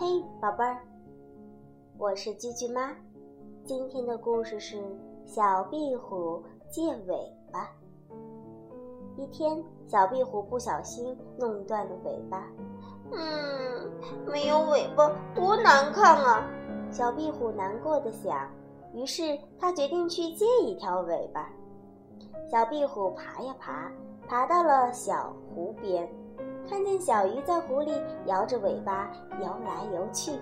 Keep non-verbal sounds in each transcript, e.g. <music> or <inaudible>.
嘿，宝贝儿我是居居妈。今天的故事是小壁虎借尾巴。一天，小壁虎不小心弄断了尾巴。嗯，没有尾巴多难看啊！小壁虎难过的想。于是，他决定去借一条尾巴。小壁虎爬呀爬，爬到了小湖边，看见小鱼在湖里摇着尾巴游来游去。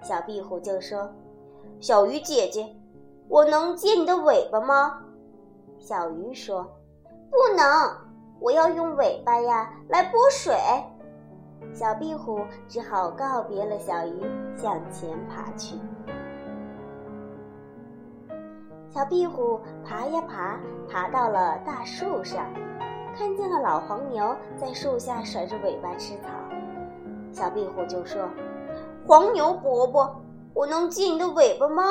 小壁虎就说：“小鱼姐姐，我能借你的尾巴吗？”小鱼说：“不能，我要用尾巴呀来拨水。”小壁虎只好告别了小鱼，向前爬去。小壁虎爬呀爬，爬到了大树上，看见了老黄牛在树下甩着尾巴吃草。小壁虎就说。黄牛伯伯，我能借你的尾巴吗？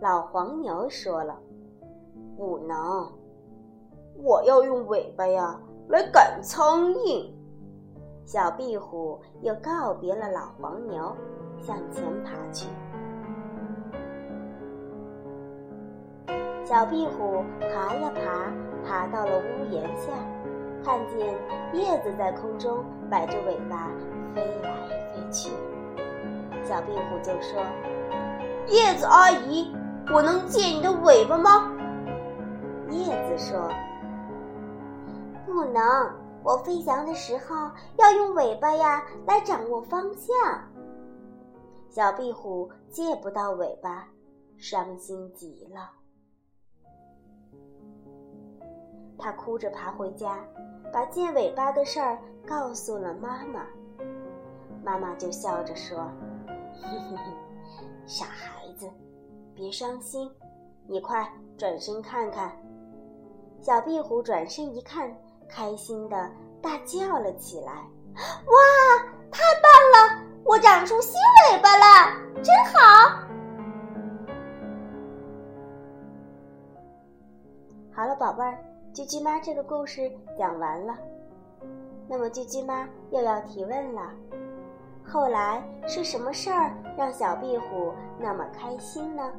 老黄牛说了：“不能，我要用尾巴呀来赶苍蝇。”小壁虎又告别了老黄牛，向前爬去。小壁虎爬呀爬，爬到了屋檐下，看见叶子在空中摆着尾巴飞来飞去。小壁虎就说：“叶子阿姨，我能借你的尾巴吗？”叶子说：“不能，我飞翔的时候要用尾巴呀来掌握方向。”小壁虎借不到尾巴，伤心极了。他哭着爬回家，把借尾巴的事儿告诉了妈妈。妈妈就笑着说。嘿嘿嘿，傻孩子，别伤心，你快转身看看。小壁虎转身一看，开心的大叫了起来：“ <gasps> 哇，太棒了！我长出新尾巴了，真好！”好了，宝贝儿，啾啾妈这个故事讲完了。那么，啾啾妈又要提问了。后来是什么事儿让小壁虎那么开心呢？